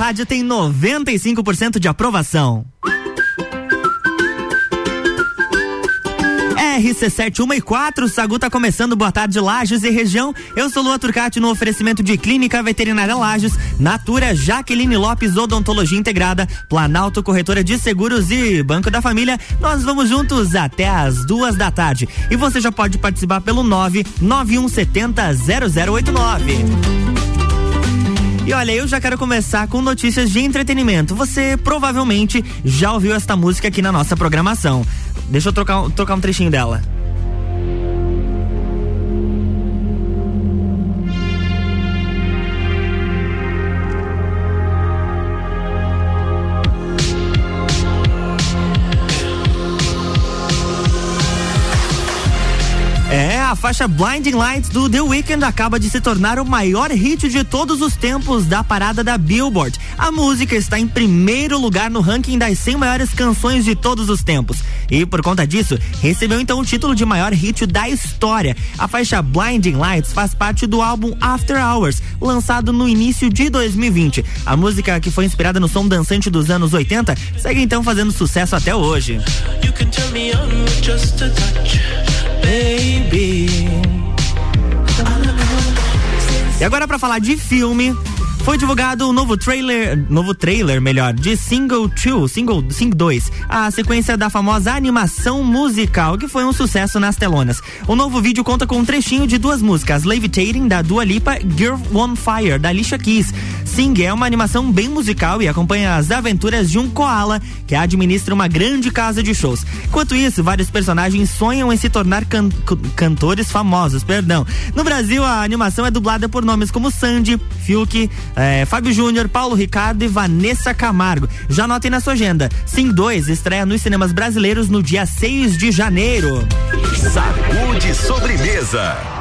rádio tem 95% de aprovação. RC7 1 e 4, Sagu tá começando, boa tarde, Lages e região. Eu sou Lua Turcati no oferecimento de Clínica Veterinária Lages, Natura, Jaqueline Lopes, Odontologia Integrada, Planalto Corretora de Seguros e Banco da Família. Nós vamos juntos até as duas da tarde. E você já pode participar pelo 99170 0089. E olha, eu já quero começar com notícias de entretenimento. Você provavelmente já ouviu esta música aqui na nossa programação. Deixa eu trocar, trocar um trechinho dela. A faixa Blinding Lights do The Weeknd acaba de se tornar o maior hit de todos os tempos da parada da Billboard. A música está em primeiro lugar no ranking das 100 maiores canções de todos os tempos. E por conta disso, recebeu então o título de maior hit da história. A faixa Blinding Lights faz parte do álbum After Hours, lançado no início de 2020. A música, que foi inspirada no som dançante dos anos 80, segue então fazendo sucesso até hoje. You baby. E agora para falar de filme, foi divulgado o um novo trailer, novo trailer, melhor, de Single 2, Single Sing 2, a sequência da famosa animação musical que foi um sucesso nas telonas. O novo vídeo conta com um trechinho de duas músicas, Levitating da Dua Lipa, Girl on Fire da Alicia Keys. Sing é uma animação bem musical e acompanha as aventuras de um koala que administra uma grande casa de shows. Enquanto isso, vários personagens sonham em se tornar can cantores famosos, perdão. No Brasil, a animação é dublada por nomes como Sandy, Fiuk, é, Fábio Júnior, Paulo Ricardo e Vanessa Camargo. Já anotem na sua agenda. Sim 2 estreia nos cinemas brasileiros no dia 6 de janeiro. Saúde sobremesa.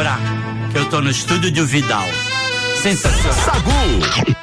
lembrar que eu tô no estúdio de Vidal. Sensacional. Sagu.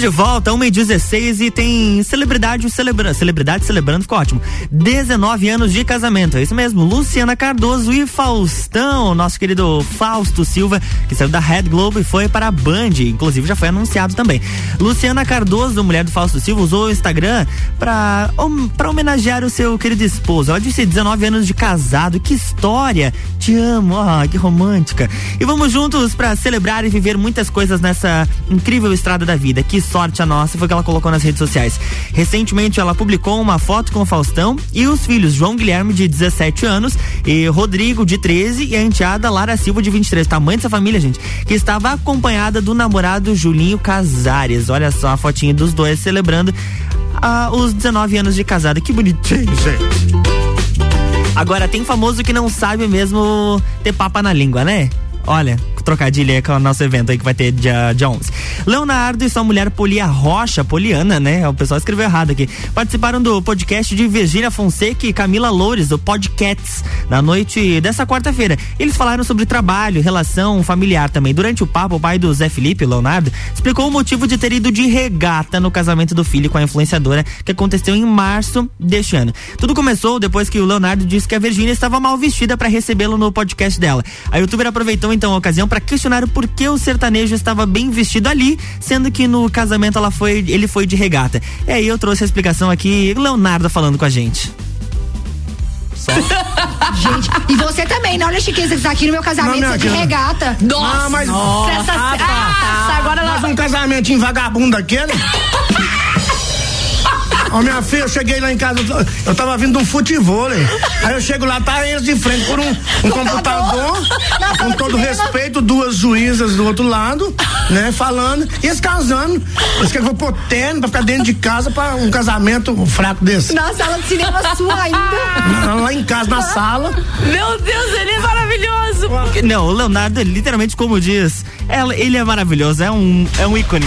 Estamos de volta, 1 e 16 e tem celebridade celebrando. Celebridade celebrando, ficou ótimo. 19 anos de casamento, é isso mesmo. Luciana Cardoso e Faustão, nosso querido Fausto Silva, que saiu da Red Globo e foi para a Band, inclusive já foi anunciado também. Luciana Cardoso, mulher do Fausto Silva, usou o Instagram para para homenagear o seu querido esposo. Ela disse 19 anos de casado, que história! Te amo, ah, que romântica. E vamos juntos para celebrar e viver muitas coisas nessa incrível estrada da vida. Que sorte a nossa, foi o que ela colocou nas redes sociais. Recentemente ela publicou uma foto com o Faustão e os filhos João Guilherme, de 17 anos, e Rodrigo, de 13, e a enteada Lara Silva, de 23. Tamanho dessa família, gente. Que estava acompanhada do namorado Julinho Casares. Olha só a fotinha dos dois celebrando ah, os 19 anos de casada. Que bonitinho, gente. Agora, tem famoso que não sabe mesmo ter papa na língua, né? Olha, trocadilho aí com o nosso evento aí que vai ter dia, dia 11. Leonardo e sua mulher Polia Rocha, Poliana, né? O pessoal escreveu errado aqui. Participaram do podcast de Virgínia Fonseca e Camila Loures, do Podcasts, na noite dessa quarta-feira. Eles falaram sobre trabalho, relação familiar também. Durante o papo, o pai do Zé Felipe, Leonardo, explicou o motivo de ter ido de regata no casamento do filho com a influenciadora que aconteceu em março deste ano. Tudo começou depois que o Leonardo disse que a Virgínia estava mal vestida para recebê-lo no podcast dela. A youtuber aproveitou então a ocasião para questionar o porquê o sertanejo estava bem vestido ali, sendo que no casamento ela foi, ele foi de regata. E aí eu trouxe a explicação aqui, Leonardo falando com a gente. Gente, e você também, não olha a chiqueza que tá aqui no meu casamento, Não, você de minha regata. Ah, mas, Essa- Nossa, agora mas ela um casamentinho vagabundo Ó, minha filha, eu cheguei lá em casa, eu tava vindo de um futebol. Aí eu chego lá, tá eles de frente por um, um computador, com todo respeito, duas juízas do outro lado, né, falando, e eles casando. Eles querem que eu vou pôr terno pra ficar dentro de casa pra um casamento fraco desse. na sala de cinema sua ainda. Lá em casa, na sala. Meu Deus, ele é maravilhoso. Não, o Leonardo, literalmente, como diz, ela- ele é maravilhoso, é um, é um ícone.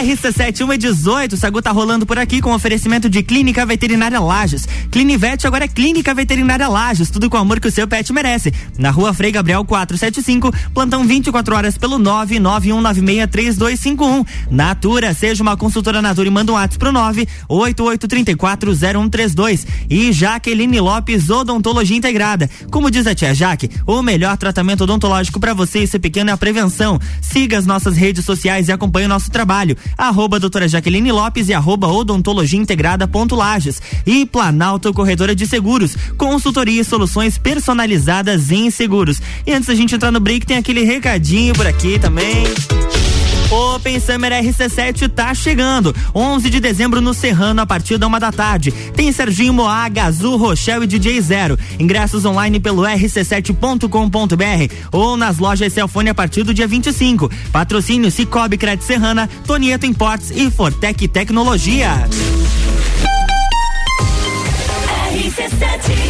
RC7 1 e 18, o Sagu tá rolando por aqui com oferecimento de Clínica Veterinária Lages. Clinivete agora é Clínica Veterinária Lages, tudo com o amor que o seu pet merece. Na rua Frei Gabriel 475, plantão 24 horas pelo 991963251. Natura, seja uma consultora Natura e manda um WhatsApp pro 988340132. E Jaqueline Lopes, Odontologia Integrada. Como diz a tia Jaque, o melhor tratamento odontológico para você e seu pequeno é a prevenção. Siga as nossas redes sociais e acompanhe nosso trabalho. Arroba doutora Jaqueline Lopes e arroba odontologia integrada ponto Lages. E Planalto Corretora de Seguros, consultoria e soluções personalizadas em seguros. E antes da gente entrar no break, tem aquele recadinho por aqui também. Open Summer RC7 tá chegando. 11 de dezembro no Serrano, a partir da uma da tarde. Tem Serginho Moá, Gazul, Rochelle e DJ Zero. Ingressos online pelo rc7.com.br ou nas lojas Celfone a partir do dia 25. Patrocínio Cicobi Cred Serrana, Tonieto Imports e Fortec Tecnologia. RC7.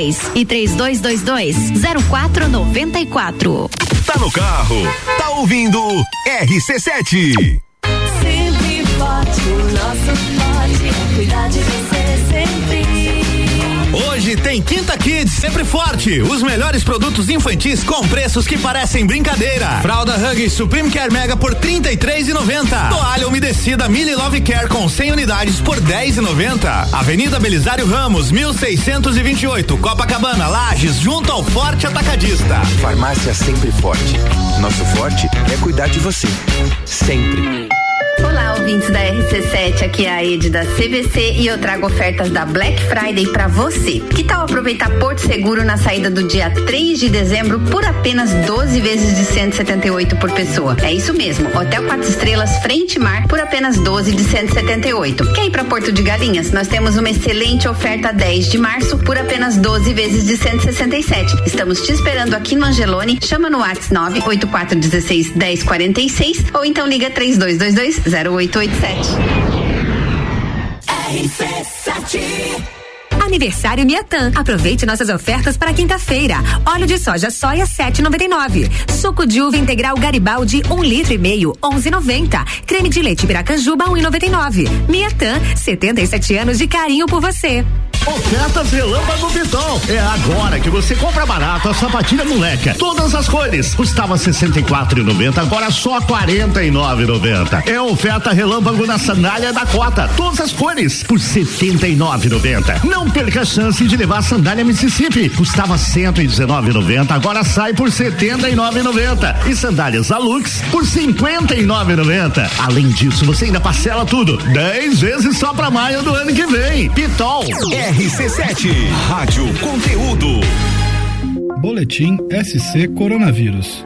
e 3222 0494. Tá no carro, tá ouvindo RC7. Sempre forte, o nosso forte é cuidar de você. Tem Quinta Kids, sempre forte. Os melhores produtos infantis com preços que parecem brincadeira. Fralda Hug Supreme Care Mega por R$ 33,90. Toalha umedecida Mili Love Care com 100 unidades por R$ 10,90. Avenida Belisário Ramos, 1628, Copacabana, Lages, junto ao Forte Atacadista. Farmácia sempre forte. Nosso forte é cuidar de você. Sempre. Olá, ouvintes da RC7, aqui é a Ed da CVC e eu trago ofertas da Black Friday para você. Que tal aproveitar Porto Seguro na saída do dia 3 de dezembro por apenas 12 vezes de 178 por pessoa? É isso mesmo, Hotel 4 Estrelas Frente Mar por apenas 12 de 178. Quer ir para Porto de Galinhas? Nós temos uma excelente oferta 10 de março por apenas 12 vezes de 167. Estamos te esperando aqui no Angelone. Chama no WhatsApp 98416 1046 ou então liga 3222 0887. Aniversário Miatan. Aproveite nossas ofertas para quinta-feira. Óleo de soja soia 7,99. Suco de uva integral Garibaldi 1 um litro e meio 11,90. Creme de leite Piracanjuba 1,99. Miatan, 77 anos de carinho por você. Ofertas Relâmpago Pitol. É agora que você compra barato a sapatilha moleca. Todas as cores. Custava 64,90, agora só 49,90. É oferta Relâmpago na sandália da Cota. Todas as cores por 79,90. Não perca a chance de levar a sandália Mississippi. Custava 119,90, agora sai por 79,90. E sandálias Alux por 59,90. Além disso, você ainda parcela tudo 10 vezes só pra maio do ano que vem. Pitol. RC7, Rádio Conteúdo. Boletim SC Coronavírus.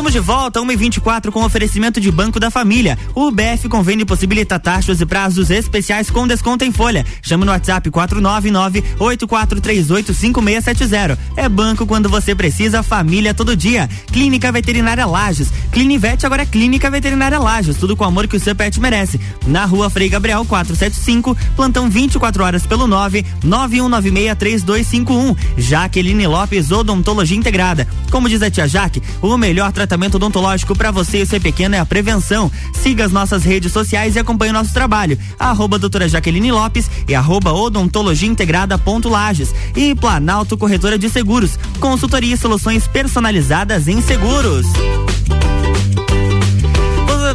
Estamos de volta, 1h24, com oferecimento de Banco da Família. O BF Convênio possibilita taxas e prazos especiais com desconto em folha. Chama no WhatsApp 499-8438-5670. É banco quando você precisa, família todo dia. Clínica Veterinária Lages. Clinivete agora é Clínica Veterinária Lages. Tudo com o amor que o seu pet merece. Na rua Frei Gabriel 475, plantão 24 horas pelo 9 91963251. Jaqueline Lopes, Odontologia Integrada. Como diz a tia Jaque, o melhor tratamento odontológico para você e seu pequeno é a prevenção. Siga as nossas redes sociais e acompanhe o nosso trabalho. Arroba doutora Jaqueline Lopes e arroba odontologia integrada ponto Lages. E Planalto Corretora de Seguros. Consultoria e soluções personalizadas em seguros.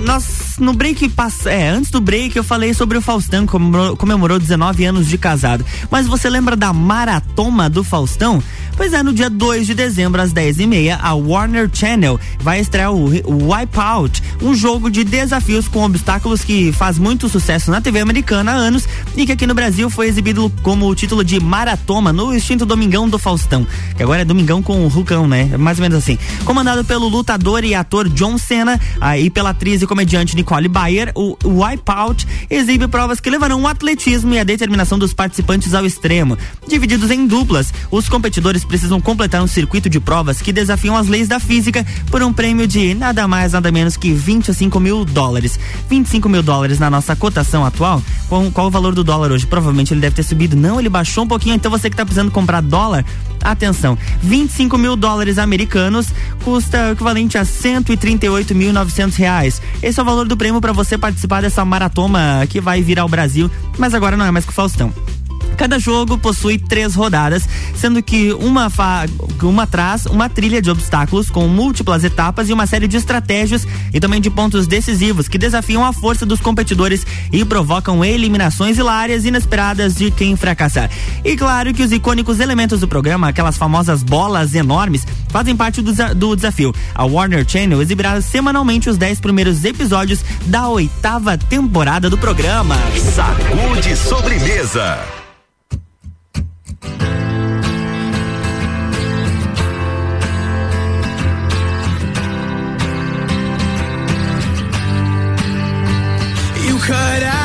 Nós, no break, é, antes do break eu falei sobre o Faustão, comemorou, comemorou 19 anos de casado. Mas você lembra da maratoma do Faustão? Pois é, no dia 2 de dezembro, às 10h30, a Warner Channel vai estrear o, Wipeout, um jogo de desafios com obstáculos que faz muito sucesso na TV americana há anos e que aqui no Brasil foi exibido como o título de Maratoma no extinto Domingão do Faustão, que agora é Domingão com o Rucão, né? Mais ou menos assim. Comandado pelo lutador e ator John Cena aí pela atriz e comediante Nicole Bayer, o Wipeout exibe provas que levarão o atletismo e a determinação dos participantes ao extremo. Divididos em duplas, os competidores precisam completar um circuito de provas que desafiam as leis da física por um prêmio de nada mais, nada menos que 25 mil dólares. 25 mil dólares na nossa cotação atual. Qual, qual o valor do dólar hoje? Provavelmente ele deve ter subido. Não, ele baixou um pouquinho. Então você que está precisando comprar dólar, atenção: 25 mil dólares americanos custa o equivalente a 138.900 reais. Esse é o valor do prêmio para você participar dessa maratona que vai vir ao Brasil, mas agora não é mais com o Faustão. Cada jogo possui três rodadas, sendo que uma, uma traz uma trilha de obstáculos com múltiplas etapas e uma série de estratégias e também de pontos decisivos que desafiam a força dos competidores e provocam eliminações hilárias inesperadas de quem fracassar. E claro que os icônicos elementos do programa, aquelas famosas bolas enormes, fazem parte do, do desafio. A Warner Channel exibirá semanalmente os dez primeiros episódios da oitava temporada do programa. Sacude sobremesa. You cut out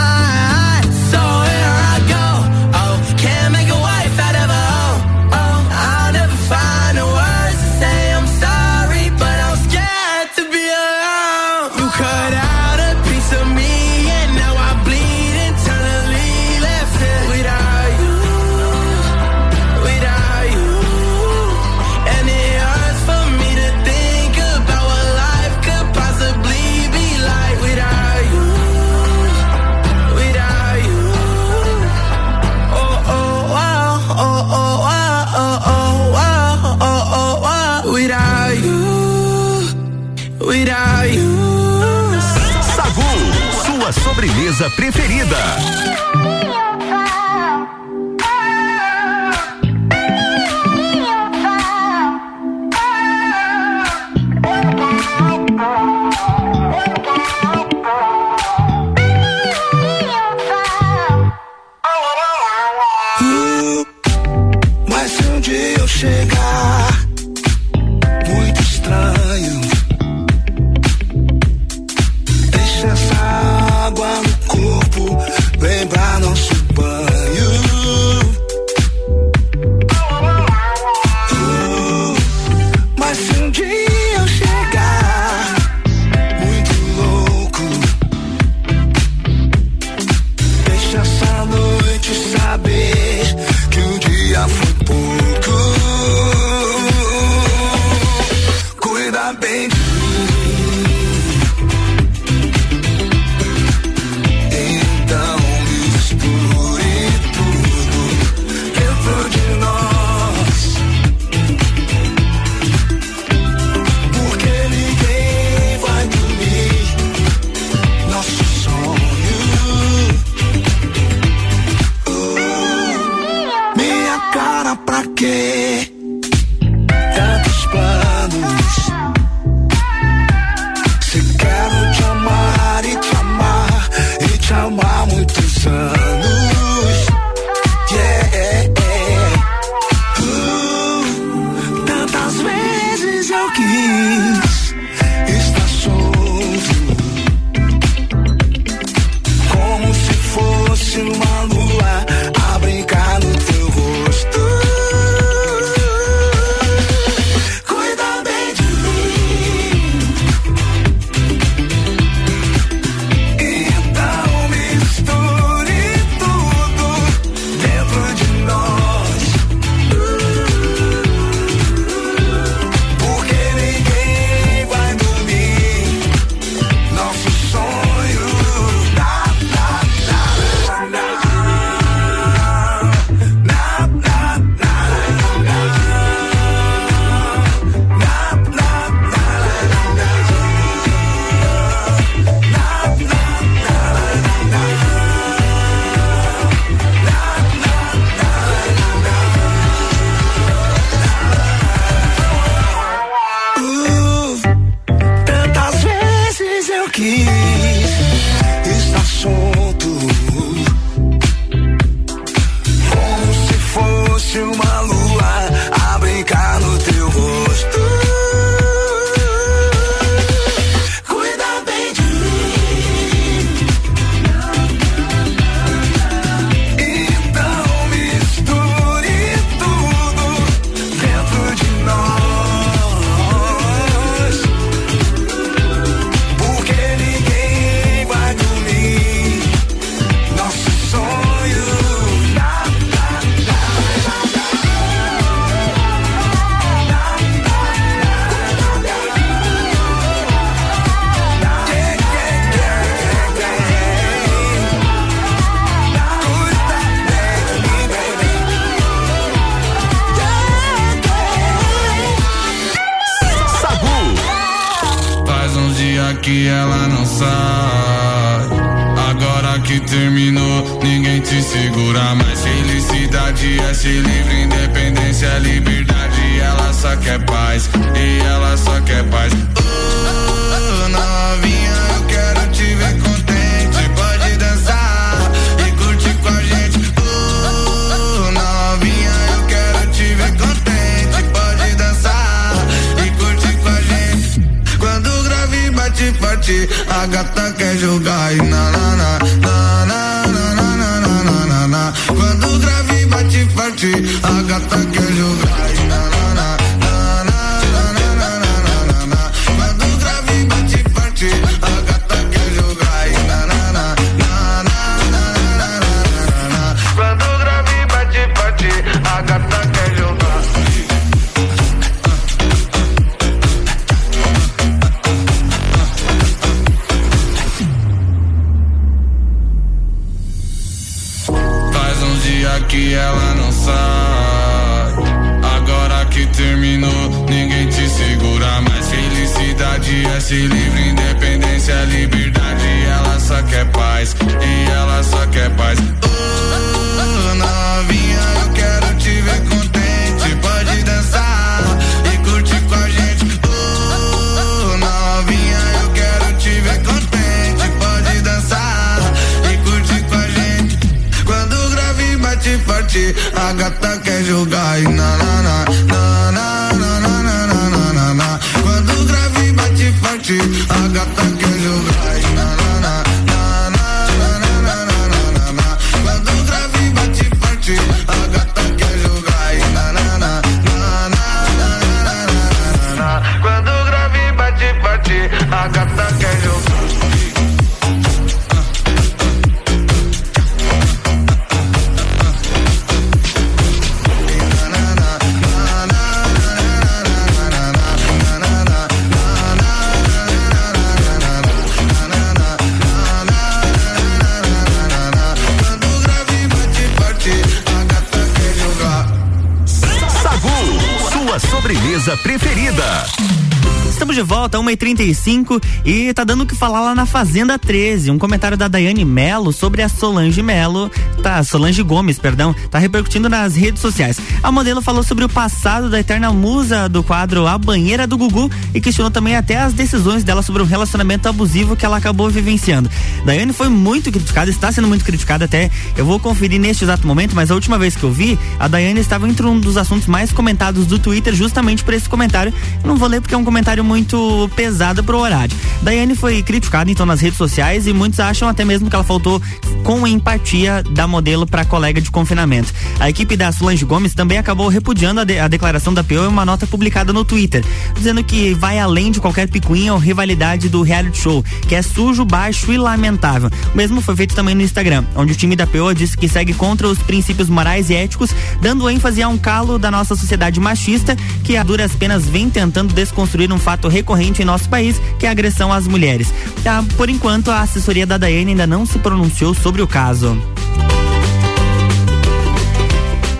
De volta, 1h35 e tá dando o que falar lá na Fazenda 13. Um comentário da Daiane Melo sobre a Solange Melo, tá, Solange Gomes, perdão, tá repercutindo nas redes sociais. A modelo falou sobre o passado da eterna musa do quadro A Banheira do Gugu e questionou também até as decisões dela sobre o relacionamento abusivo que ela acabou vivenciando. Daiane foi muito criticada, está sendo muito criticada até. Eu vou conferir neste exato momento, mas a última vez que eu vi, a Daiane estava entre um dos assuntos mais comentados do Twitter justamente por esse comentário. Eu não vou ler porque é um comentário muito pesado pro horário. Daiane foi criticada então nas redes sociais e muitos acham até mesmo que ela faltou com empatia da modelo para colega de confinamento. A equipe da Solange Gomes também acabou repudiando a, de- a declaração da PO em uma nota publicada no Twitter, dizendo que vai além de qualquer picuinha ou rivalidade do reality show, que é sujo, baixo e lamentável. O mesmo foi feito também no Instagram, onde o time da PO disse que segue contra os princípios morais e éticos, dando ênfase a um calo da nossa sociedade machista que a duras penas vem tentando desconstruir um fato recorrente em nosso país, que é a agressão às mulheres. Ah, por enquanto, a assessoria da Daiane ainda não se pronunciou sobre o caso.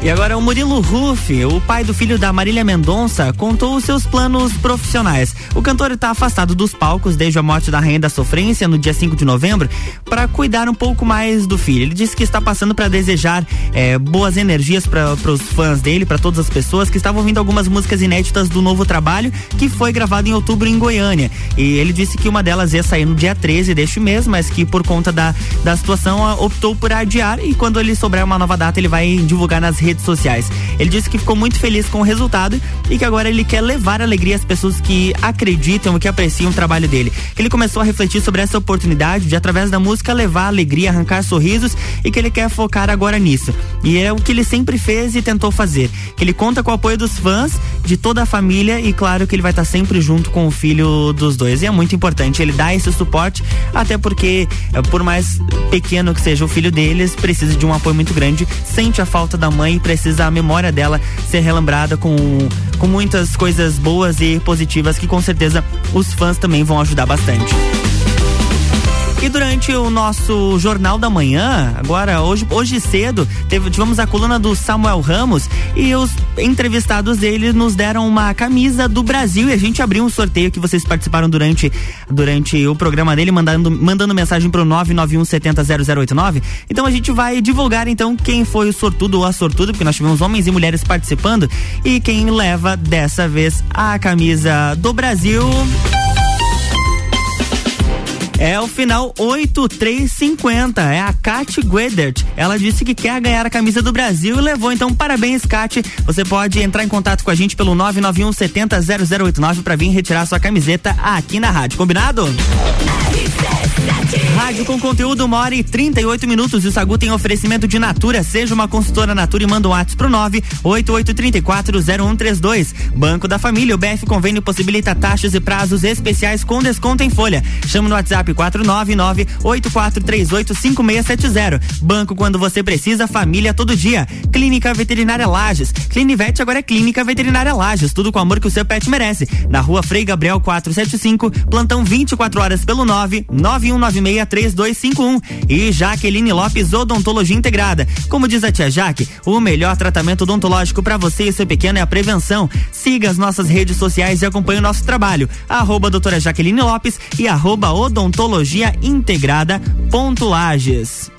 E agora o Murilo Ruff, o pai do filho da Marília Mendonça, contou os seus planos profissionais. O cantor está afastado dos palcos desde a morte da Rainha da Sofrência no dia 5 de novembro para cuidar um pouco mais do filho. Ele disse que está passando para desejar eh, boas energias para os fãs dele, para todas as pessoas que estavam ouvindo algumas músicas inéditas do novo trabalho que foi gravado em outubro em Goiânia. E ele disse que uma delas ia sair no dia 13 deste mês, mas que por conta da, da situação optou por adiar e quando ele souber uma nova data ele vai divulgar nas redes sociais. Ele disse que ficou muito feliz com o resultado e que agora ele quer levar alegria às pessoas que acreditam e que apreciam o trabalho dele. Ele começou a refletir sobre essa oportunidade de através da música levar alegria, arrancar sorrisos e que ele quer focar agora nisso. E é o que ele sempre fez e tentou fazer. Ele conta com o apoio dos fãs, de toda a família e claro que ele vai estar sempre junto com o filho dos dois. E é muito importante ele dar esse suporte, até porque eh, por mais pequeno que seja o filho deles, precisa de um apoio muito grande, sente a falta da mãe precisa a memória dela ser relembrada com, com muitas coisas boas e positivas que com certeza os fãs também vão ajudar bastante. E durante o nosso Jornal da Manhã, agora, hoje, hoje cedo, teve, tivemos a coluna do Samuel Ramos e os entrevistados dele nos deram uma camisa do Brasil e a gente abriu um sorteio que vocês participaram durante, durante o programa dele, mandando, mandando mensagem pro 991 70 0089. Então a gente vai divulgar então quem foi o sortudo ou a sortuda, porque nós tivemos homens e mulheres participando e quem leva dessa vez a camisa do Brasil. É o final 8350. É a Kat Guedert. Ela disse que quer ganhar a camisa do Brasil e levou. Então, parabéns, Kat. Você pode entrar em contato com a gente pelo 991 70 0089 para vir retirar sua camiseta aqui na rádio. Combinado? Rádio com conteúdo, uma hora e 38 minutos. O Sagu tem oferecimento de Natura. Seja uma consultora Natura e manda um WhatsApp pro 988340132. Banco da Família. O BF Convênio possibilita taxas e prazos especiais com desconto em folha. Chama no WhatsApp 499-8438-5670. Banco quando você precisa, família todo dia. Clínica Veterinária Lages. Clinivete agora é Clínica Veterinária Lages. Tudo com o amor que o seu pet merece. Na rua Frei Gabriel 475, plantão 24 horas pelo 9 91963251. E Jaqueline Lopes Odontologia Integrada. Como diz a tia Jaque, o melhor tratamento odontológico para você e seu pequeno é a prevenção. Siga as nossas redes sociais e acompanhe o nosso trabalho. Arroba doutora Jaqueline Lopes e arroba odontologia integrada ponto Lages.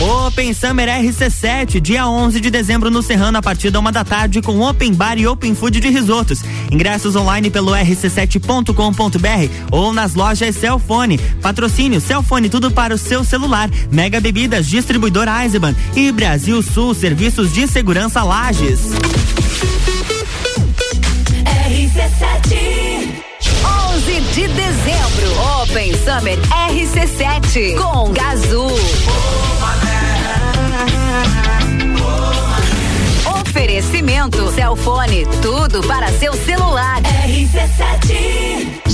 Open Summer RC7, dia 11 de dezembro no Serrano, a partir da uma da tarde, com Open Bar e Open Food de risotos. Ingressos online pelo rc7.com.br ou nas lojas Celfone. Patrocínio Celfone, tudo para o seu celular. Mega Bebidas, distribuidora Eisenbahn e Brasil Sul, serviços de segurança Lages. RC7 11 de dezembro, Open Summer RC7 com Gazul. Oferecimento Celfone, tudo para seu celular. RC7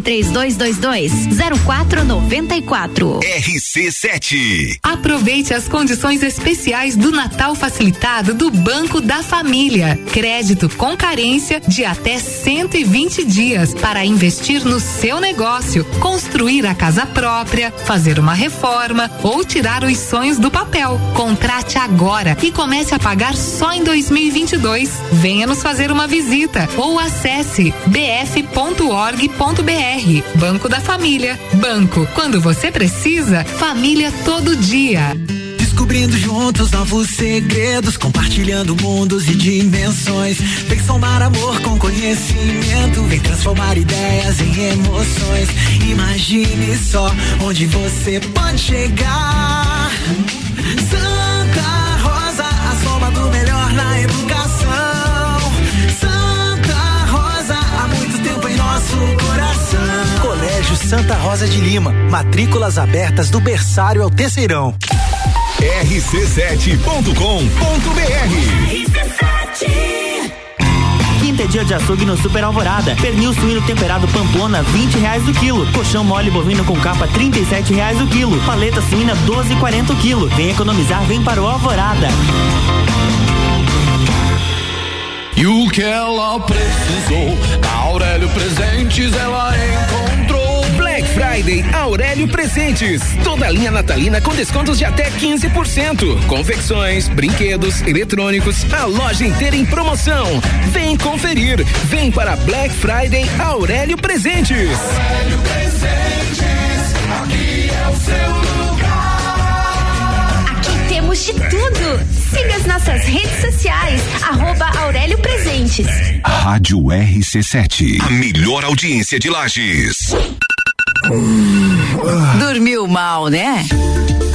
3222 0494. RC7. Aproveite as condições especiais do Natal facilitado do Banco da Família. Crédito com carência de até 120 dias para investir no seu negócio, construir a casa própria, fazer uma reforma ou tirar os sonhos do papel. Contrate agora e comece a pagar só em 2022. Venha nos fazer uma visita ou acesse bf.org.br. Banco da Família. Banco, quando você precisa, família todo dia. Descobrindo juntos novos segredos, compartilhando mundos e dimensões. Vem somar amor com conhecimento, vem transformar ideias em emoções. Imagine só onde você pode chegar. Santa Rosa de Lima, matrículas abertas do berçário ao terceirão. rc7.com.br Quinta é dia de açougue no Super Alvorada. Pernil suíno temperado Pamplona, 20 reais o quilo. Colchão mole bovino com capa, 37 reais o quilo. Paleta suína, 12,40 o quilo. Vem economizar, vem para o Alvorada. E o que ela precisou, na Aurélio Presentes ela encontrou. Black Friday Aurélio Presentes. Toda linha natalina com descontos de até 15%. Confecções, brinquedos, eletrônicos, a loja inteira em promoção. Vem conferir. Vem para Black Friday Aurélio Presentes. Aurélio Presentes, aqui é o seu lugar. Aqui temos de tudo. Siga as nossas redes sociais, arroba Aurélio Presentes. Rádio RC7. A melhor audiência de Lages. Dormiu mal, né?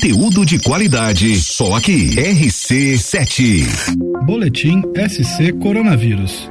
Conteúdo de qualidade, só aqui. RC7. Boletim SC Coronavírus.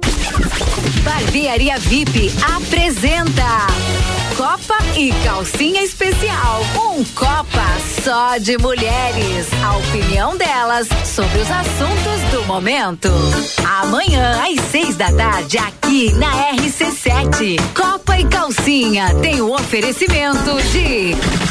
Barbearia VIP apresenta Copa e Calcinha Especial. Um Copa só de mulheres. A opinião delas sobre os assuntos do momento. Amanhã, às seis da tarde, aqui na RC7. Copa e Calcinha tem o oferecimento de.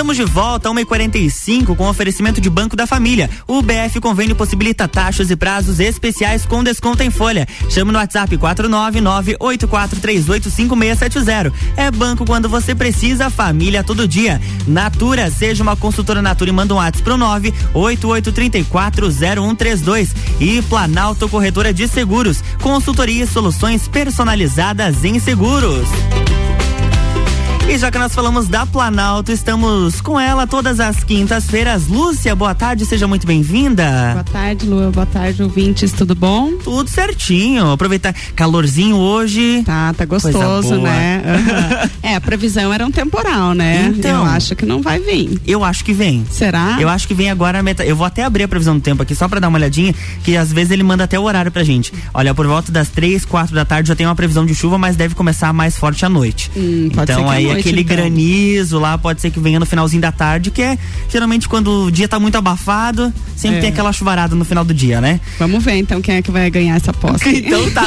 Estamos de volta, 1h45, com oferecimento de Banco da Família. O BF Convênio possibilita taxas e prazos especiais com desconto em folha. Chame no WhatsApp 499-8438-5670. É banco quando você precisa, família todo dia. Natura, seja uma consultora Natura e manda um WhatsApp pro 988340132. E Planalto Corretora de Seguros, consultoria e soluções personalizadas em seguros. E já que nós falamos da Planalto, estamos com ela todas as quintas-feiras. Lúcia, boa tarde, seja muito bem-vinda. Boa tarde, Lua. Boa tarde, ouvintes. Tudo bom? Tudo certinho. Aproveitar calorzinho hoje. Tá, tá gostoso, né? Uhum. é, a previsão era um temporal, né? Então, eu acho que não vai vir. Eu acho que vem. Será? Eu acho que vem agora. Meta... Eu vou até abrir a previsão do tempo aqui só pra dar uma olhadinha, que às vezes ele manda até o horário pra gente. Olha, por volta das três, quatro da tarde já tem uma previsão de chuva, mas deve começar mais forte à noite. Hum, pode então aí noite, aquele então. granizo lá pode ser que venha no finalzinho da tarde, que é geralmente quando o dia tá muito abafado, sempre É. tem aquela chuvarada no final do dia, né? Vamos ver então quem é que vai ganhar essa aposta. Então tá.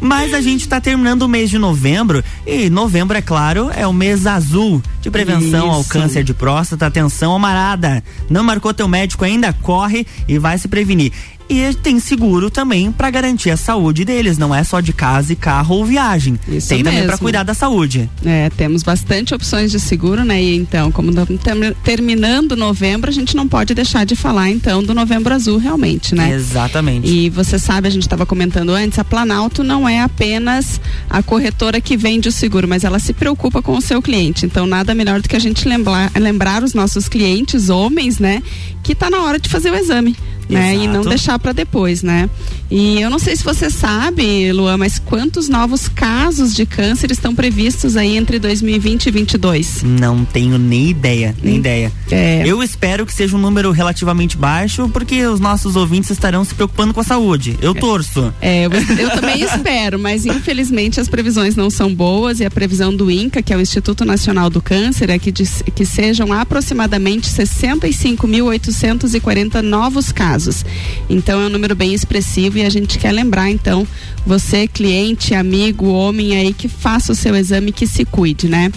Mas a gente tá terminando o mês de novembro e novembro, é claro, é o mês azul de prevenção ao Isso. câncer de próstata. Atenção, amarada. Não marcou teu médico ainda? Corre e vai se prevenir. E tem seguro também para garantir a saúde deles, não é só de casa e carro ou viagem. Isso tem também para cuidar da saúde. É, temos bastante opções de seguro, né? E então, como estamos tem- terminando novembro, a gente não pode deixar de falar então do Novembro Azul realmente, né? Exatamente. E você sabe, a gente estava comentando antes, a Planalto não é apenas a corretora que vende o seguro, mas ela se preocupa com o seu cliente. Então, nada melhor do que a gente lembrar, lembrar os nossos clientes, homens, né, que está na hora de fazer o exame. Né? E não deixar para depois, né? E eu não sei se você sabe, Luan, mas quantos novos casos de câncer estão previstos aí entre 2020 e 2022? Não tenho nem ideia, nem ideia. É. Eu espero que seja um número relativamente baixo, porque os nossos ouvintes estarão se preocupando com a saúde. Eu torço. É, eu, eu também espero, mas infelizmente as previsões não são boas e a previsão do INCA, que é o Instituto Nacional do Câncer, é que, diz, que sejam aproximadamente 65.840 novos casos. Então é um número bem expressivo e a gente quer lembrar, então, você, cliente, amigo, homem aí, que faça o seu exame, que se cuide, né?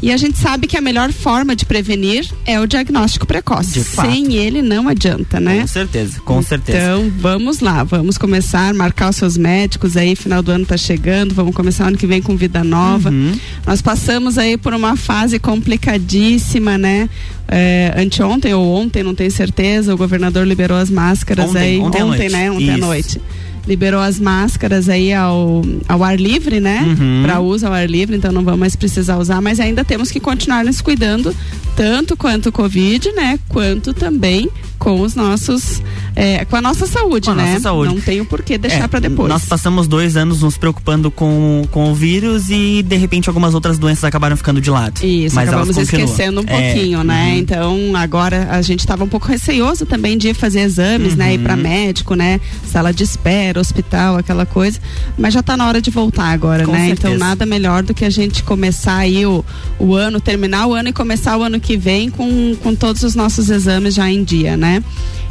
E a gente sabe que a melhor forma de prevenir é o diagnóstico precoce. Sem ele não adianta, né? Com certeza, com certeza. Então, vamos lá, vamos começar, marcar os seus médicos aí, final do ano tá chegando, vamos começar ano que vem com vida nova. Uhum. Nós passamos aí por uma fase complicadíssima, né? É, anteontem ou ontem, não tenho certeza, o governador liberou as máscaras Ontem, aí, ontem à noite. né? Ontem à Isso. noite. Liberou as máscaras aí ao, ao ar livre, né? Uhum. Para uso ao ar livre, então não vamos mais precisar usar, mas ainda temos que continuar nos cuidando, tanto quanto o Covid, né? Quanto também com os nossos. É, com a nossa saúde, Com a né? nossa saúde. Não tem o porquê deixar É, pra depois. Nós passamos dois anos nos preocupando com, com o vírus e de repente algumas outras doenças acabaram ficando de lado. Isso, Mas acabamos esquecendo um É, pouquinho, né? uhum. Então, agora a gente estava um pouco receoso também de fazer exames, né? Ir pra Uhum. médico, né? Sala de espera, hospital, aquela coisa. Mas já tá na hora de voltar agora, Com né? certeza. Então, nada melhor do que a gente começar aí o, o ano, terminar o ano e começar o ano que vem com, com todos os nossos exames já em dia, né?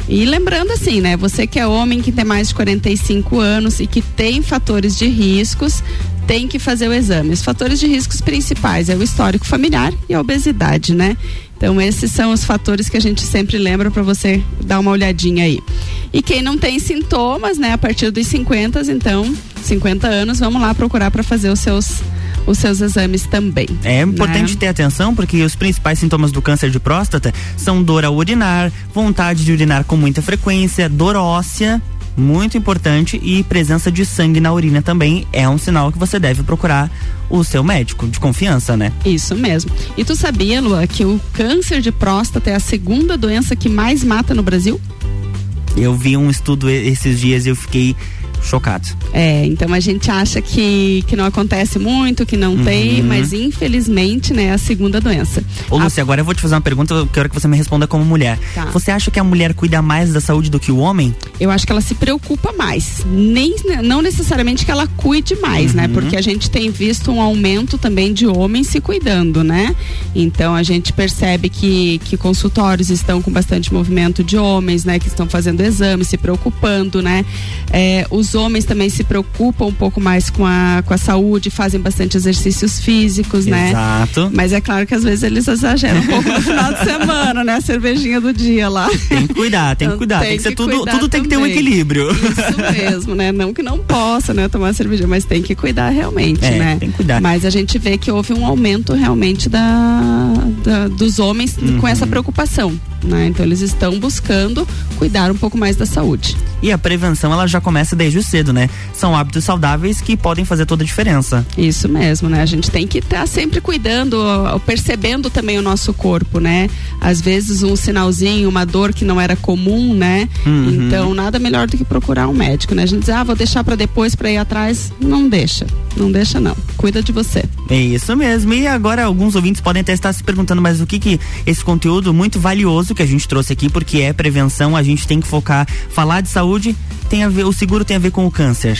E lembrando assim, né? Você que é homem que tem mais de 45 anos e que tem fatores de riscos, tem que fazer o exame. Os fatores de riscos principais é o histórico familiar e a obesidade, né? Então esses são os fatores que a gente sempre lembra para você dar uma olhadinha aí. E quem não tem sintomas, né, a partir dos 50, então, 50 anos, vamos lá procurar para fazer os seus os seus exames também. É importante né? ter atenção porque os principais sintomas do câncer de próstata são dor ao urinar, vontade de urinar com muita frequência, dor óssea, muito importante, e presença de sangue na urina também é um sinal que você deve procurar o seu médico de confiança, né? Isso mesmo. E tu sabia, Lua, que o câncer de próstata é a segunda doença que mais mata no Brasil? Eu vi um estudo esses dias e eu fiquei chocado. É, então a gente acha que, que não acontece muito, que não tem, Uhum. mas infelizmente, né, é a segunda doença. Ô, Lúcia, agora eu vou te fazer uma pergunta, eu quero que você me responda como mulher. Tá. Você acha que a mulher cuida mais da saúde do que o homem? Eu acho que ela se preocupa mais. Nem, não necessariamente que ela cuide mais, né? Uhum. Porque a gente tem visto um aumento também de homens se cuidando, né? Então a gente percebe que, que consultórios estão com bastante movimento de homens, né? Que estão fazendo exames, se preocupando, né? É, os homens também se preocupam um pouco mais com a, com a saúde, fazem bastante exercícios físicos, né? Exato. Mas é claro que às vezes eles exageram um pouco no final de semana, né? A cervejinha do dia lá. Tem que cuidar, tem que Então, cuidar. Tem, que ser tudo, tudo tem que ter um equilíbrio. Isso mesmo, né? Não que não possa, né, tomar cerveja, mas tem que cuidar realmente, É, né? tem que cuidar. Mas a gente vê que houve um aumento realmente da, da- dos homens Uhum. com essa preocupação, né? Então eles estão buscando cuidar um pouco mais da saúde. E a prevenção, ela já começa desde cedo, né? São hábitos saudáveis que podem fazer toda a diferença. Isso mesmo, né? A gente tem que estar sempre cuidando, percebendo também o nosso corpo, né? Às vezes um sinalzinho, uma dor que não era comum, né? Uhum. Então nada melhor do que procurar um médico, né? A gente diz, ah, vou deixar para depois para ir atrás. Não deixa, não deixa não. Cuida de você. É isso mesmo. E agora alguns ouvintes podem até estar se perguntando, mas o que que esse conteúdo muito valioso que a gente trouxe aqui, porque é prevenção, a gente tem que focar, falar de saúde, tem a ver, o seguro tem a ver com o câncer.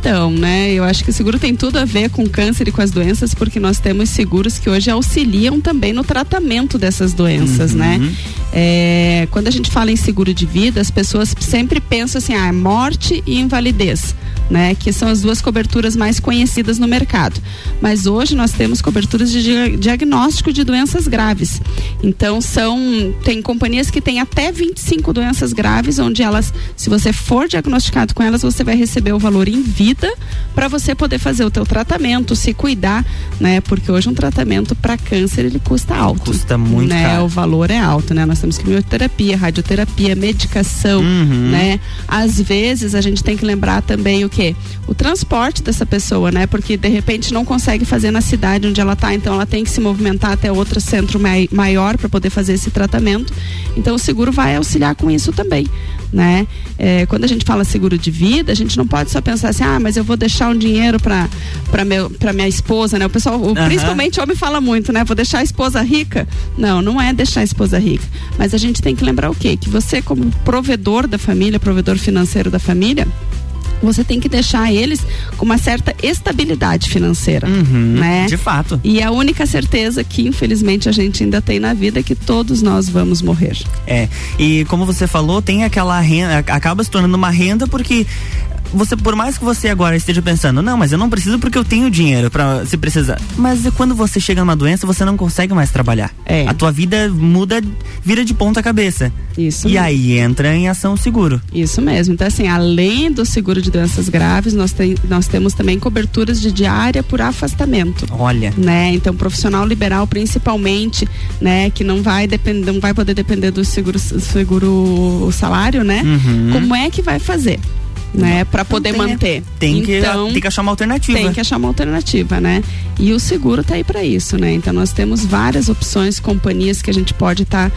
Então, né, eu acho que o seguro tem tudo a ver com câncer e com as doenças, porque nós temos seguros que hoje auxiliam também no tratamento dessas doenças, Uhum. né? É, quando a gente fala em seguro de vida, as pessoas sempre pensam assim, ah, morte e invalidez. Né, que são as duas coberturas mais conhecidas no mercado. Mas hoje nós temos coberturas de dia- diagnóstico de doenças graves. Então são tem companhias que têm até 25 doenças graves, onde elas, se você for diagnosticado com elas, você vai receber o valor em vida para você poder fazer o teu tratamento, se cuidar, né? Porque hoje um tratamento para câncer ele custa alto. Custa muito né? caro. O valor é alto, né? Nós temos quimioterapia, radioterapia, medicação, Uhum. né? Às vezes a gente tem que lembrar também o quê? O transporte dessa pessoa, né? Porque de repente não consegue fazer na cidade onde ela está, então ela tem que se movimentar até outro centro mai maior para poder fazer esse tratamento. Então o seguro vai auxiliar com isso também, né? É, quando a gente fala seguro de vida, a gente não pode só pensar assim, ah, mas eu vou deixar um dinheiro para para meu para minha esposa, né? O pessoal, o, principalmente o homem fala muito, né? Vou deixar a esposa rica. Não, não é deixar a esposa rica, mas a gente tem que lembrar o quê? Que você como provedor da família, provedor financeiro da família, você tem que deixar eles com uma certa estabilidade financeira, né? De fato. E a única certeza que infelizmente a gente ainda tem na vida é que todos nós vamos morrer. É, e como você falou, tem aquela renda, acaba se tornando uma renda porque você, por mais que você agora esteja pensando, não, mas eu não preciso porque eu tenho dinheiro para se precisar. Mas quando você chega numa doença, você não consegue mais trabalhar. É. A tua vida muda, vira de ponta cabeça. Isso. E mesmo. aí entra em ação o seguro. Isso mesmo. Então, assim, além do seguro de doenças graves, nós, tem, nós temos também coberturas de diária por afastamento. Olha. Né? Então, profissional liberal, principalmente, né, que não vai depender, não vai poder depender do seguro, seguro salário, né? Uhum. Como é que vai fazer? Né, para poder tem, manter. Tem que- então, tem que achar uma alternativa. Tem que achar uma alternativa, né? E o seguro tá aí para isso, né? Então nós temos várias opções, companhias que a gente pode estar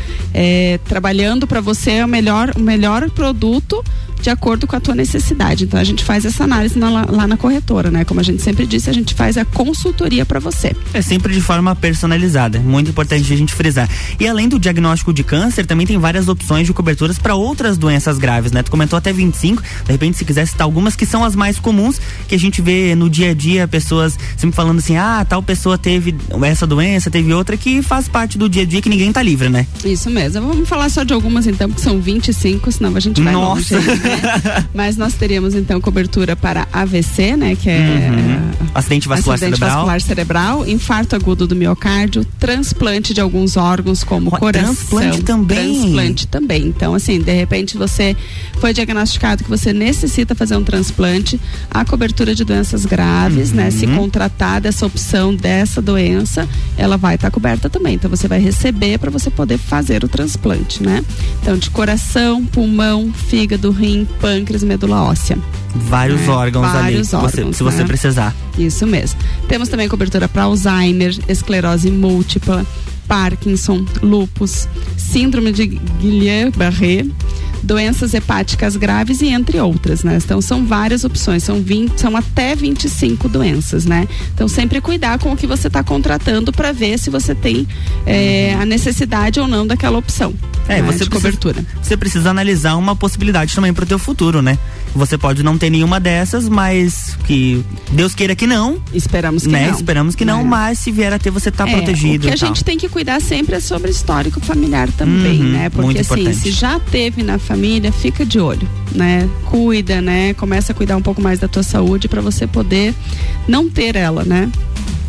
trabalhando para você o melhor, o melhor produto de acordo com a tua necessidade. Então a gente faz essa análise na- lá na corretora, né? Como a gente sempre disse, a gente faz a consultoria para você. É sempre de forma personalizada, muito importante a gente frisar. E além do diagnóstico de câncer, também tem várias opções de coberturas para outras doenças graves, né? Tu comentou até 25, de repente se quiser citar algumas que são as mais comuns, que a gente vê no dia a dia pessoas sempre falando assim: "Ah, tal pessoa teve essa doença, teve outra", que faz parte do dia a dia que ninguém tá livre, né? Isso mesmo. Vamos falar só de algumas então, porque são 25, senão a gente vai Nossa. longe. né? Mas nós teríamos então cobertura para AVC, né, que é Uhum. Acidente vascular acidente cerebral. vascular cerebral, infarto agudo do miocárdio, transplante de alguns órgãos como coração. transplante também. Transplante também. Então, assim, de repente você foi diagnosticado que você necessita fazer um transplante, a cobertura de doenças graves, né? Se Uhum. contratar dessa opção dessa doença, ela vai estar coberta também. Então você vai receber para você poder fazer o transplante, né? Então, de coração, pulmão, fígado, rim, pâncreas, medula óssea. Vários É, órgãos ali, vários se você- órgãos, se você né? precisar. Isso mesmo. Temos também cobertura para Alzheimer, esclerose múltipla, Parkinson, lupus, síndrome de Guillain-Barré, doenças hepáticas graves e entre outras, né? Então são várias opções, são 20, são até 25 doenças, né? Então sempre cuidar com o que você está contratando para ver se você tem eh, a necessidade ou não daquela opção. É, né, você de precisa, cobertura. Você precisa analisar uma possibilidade também pro teu futuro, né? Você pode não ter nenhuma dessas, mas que Deus queira que não. Esperamos que né? não. Esperamos que não, É. mas se vier a ter, você tá É, protegido. O que a gente tem que cuidar sempre é sobre histórico familiar também, Uhum, né? Porque muito assim, se já teve na família, fica de olho, né? Cuida, né? Começa a cuidar um pouco mais da tua saúde para você poder não ter ela, né?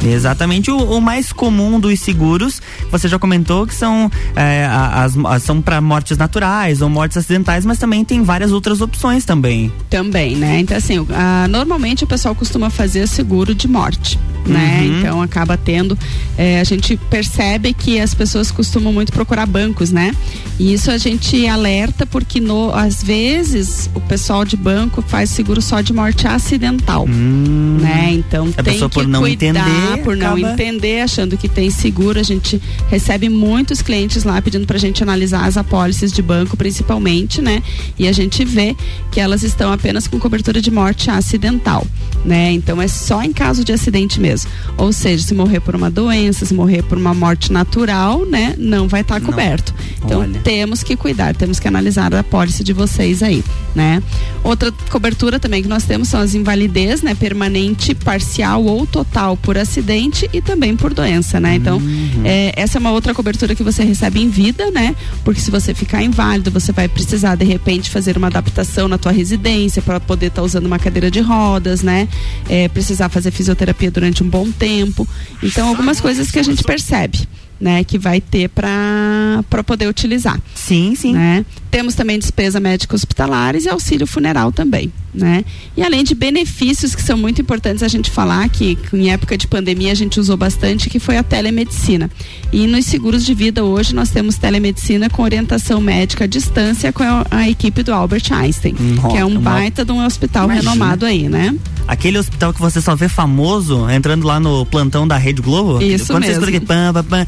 Exatamente o, o mais comum dos seguros, você já comentou que são é, a- as, as- são para mortes naturais ou mortes acidentais, mas também tem várias outras opções também. Também, né? Então, assim, ah, normalmente o pessoal costuma fazer seguro de morte, né? Uhum. Então acaba tendo. eh, a gente percebe que as pessoas costumam muito procurar bancos, né? E isso a gente alerta porque no, às vezes o pessoal de banco faz seguro só de morte acidental, né? Então Hum. A tem pessoa que por não cuidar, entender, por não acaba- entender, achando que tem seguro. A gente recebe muitos clientes lá pedindo pra gente analisar as apólices de banco, principalmente, né? E a gente vê que elas estão apenas com cobertura de morte acidental, né? Então é só em caso de acidente mesmo. Ou seja, se morrer por uma doença, se morrer por uma morte natural, né? Não vai estar coberto. Então Olha. temos que cuidar, temos que analisar a apólice de vocês aí, né? Outra cobertura também que nós temos são as invalidez, né? Permanente, parcial ou total por acidente e também por doença, né? Então, é, essa é uma outra cobertura que você recebe em vida, né? Porque se você ficar inválido, você vai precisar de repente fazer uma adaptação na tua residência para poder estar usando uma cadeira de rodas, né? É, precisar fazer fisioterapia durante um bom tempo. Então, algumas coisas que a gente percebe. Né, que vai ter para poder utilizar. Sim, sim. Né? Temos também despesa médica hospitalares e auxílio funeral também, né? E além de benefícios que são muito importantes a gente falar que em época de pandemia a gente usou bastante, que foi a telemedicina. E nos seguros de vida hoje nós temos telemedicina com orientação médica à distância com a, a equipe do Albert Einstein, que é um baita de um hospital Imagina. renomado aí, né? Aquele hospital que você só vê famoso entrando lá no plantão da Rede Globo. Isso Quando você mesmo. escuta aquele pam, pam, pam,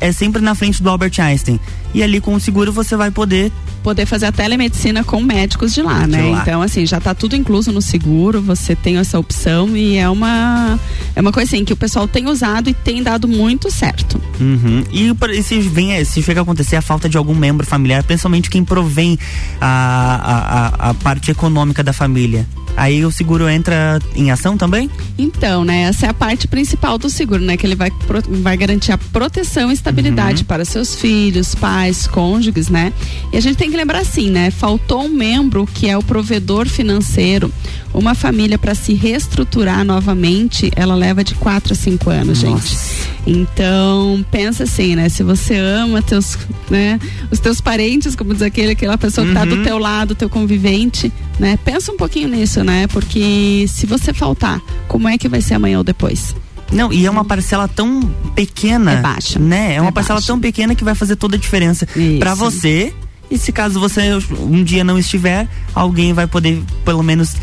é sempre na frente do Albert Einstein. E ali com o seguro você vai poder poder fazer a telemedicina com médicos de lá, né? De lá. Então, assim, já tá tudo incluso no seguro, você tem essa opção e é uma é uma coisa assim que o pessoal tem usado e tem dado muito certo. Uhum. E, e se, vem, se chega a acontecer a falta de algum membro familiar, principalmente quem provém a, a, a, a parte econômica da família, aí o seguro entra em ação também? Então, né, essa é a parte principal do seguro, né, que ele vai, vai garantir a proteção e estabilidade Uhum. para seus filhos, pais, cônjuges, né? E a gente tem que lembrar assim, né, faltou um membro que é o provedor financeiro. Uma família para se reestruturar novamente, ela leva de 4 a 5 anos, gente. Então, pensa assim, né, se você ama teus, né, os teus parentes, como diz aquele, aquela pessoa que tá do Uhum. teu lado, teu convivente, né? Pensa um pouquinho nisso, né? Porque se você faltar, como é que vai ser amanhã ou depois? Não, e é uma parcela tão pequena. É baixa. Né? É uma É parcela baixa. tão pequena que vai fazer toda a diferença pra você. E se caso você um dia não estiver, alguém vai poder pelo menos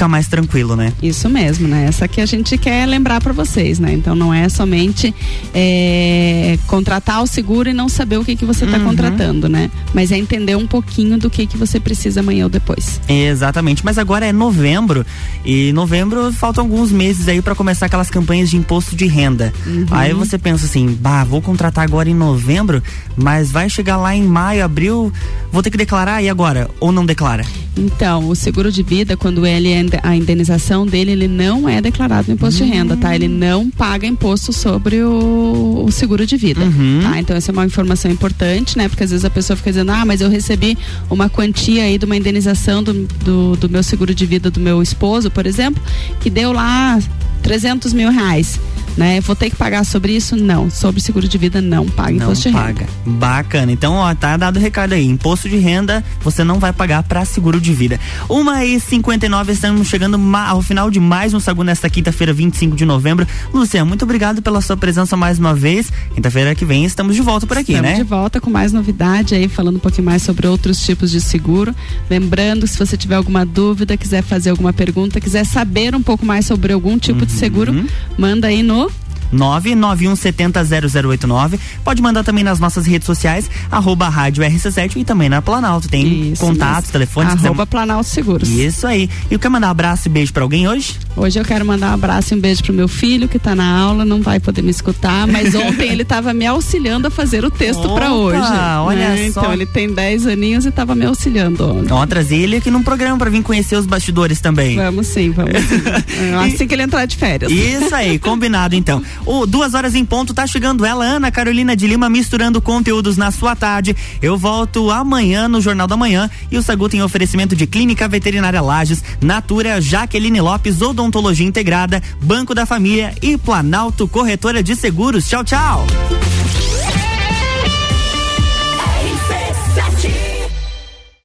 ficar mais tranquilo, né? Isso mesmo, né? Essa que a gente quer lembrar para vocês, né? Então não é somente é, contratar o seguro e não saber o que que você está Uhum. contratando, né? Mas é entender um pouquinho do que que você precisa amanhã ou depois. Exatamente, mas agora é novembro e novembro faltam alguns meses aí pra começar aquelas campanhas de imposto de renda. Uhum. Aí você pensa assim, bah, vou contratar agora em novembro, mas vai chegar lá em maio, abril, vou ter que declarar e agora? Ou não declara? Então, o seguro de vida, quando ele é a indenização dele, ele não é declarado no imposto de renda, tá? Ele não paga imposto sobre o, o seguro de vida, Uhum. tá? Então, essa é uma informação importante, né? Porque às vezes a pessoa fica dizendo, ah, mas eu recebi uma quantia aí de uma indenização do, do, do meu seguro de vida do meu esposo, por exemplo, que deu lá 300 mil reais. Né? Vou ter que pagar sobre isso? Não. Sobre seguro de vida, não paga não imposto de renda. paga. Bacana. Então, ó, tá dado o recado aí. Imposto de renda você não vai pagar pra seguro de vida. Uma e 59 estamos chegando ao final de mais um Sagu nesta quinta-feira, 25 de novembro. Lúcia, muito obrigado pela sua presença mais uma vez. Quinta-feira que vem estamos de volta por aqui, Estamos né? de volta com mais novidade aí, falando um pouquinho mais sobre outros tipos de seguro. Lembrando, se você tiver alguma dúvida, quiser fazer alguma pergunta, quiser saber um pouco mais sobre algum tipo de seguro, manda aí no 991700089. Pode mandar também nas nossas redes sociais, arroba rádio RC7 e também na Planalto. Tem Isso contatos, telefones. quiser- Arroba Planalto Seguros. Isso aí. E quer mandar um abraço e beijo pra alguém hoje? Hoje eu quero mandar um abraço e um beijo pro meu filho que tá na aula, não vai poder me escutar, mas ontem ele tava me auxiliando a fazer o texto pra Opa, hoje. olha né? só. Então ele tem 10 aninhos e tava me auxiliando ontem. Ó, trazer ele aqui num programa pra vir conhecer os bastidores também. Vamos sim, vamos sim. É, assim que ele entrar de férias. Isso aí, combinado então. O duas horas em ponto, tá chegando ela, Ana Carolina de Lima, misturando conteúdos na sua tarde. Eu volto amanhã no Jornal da Manhã e o Sagu tem oferecimento de Clínica Veterinária Lages, Natura, Jaqueline Lopes, Odontologia Integrada, Banco da Família e Planalto Corretora de Seguros. Tchau, tchau.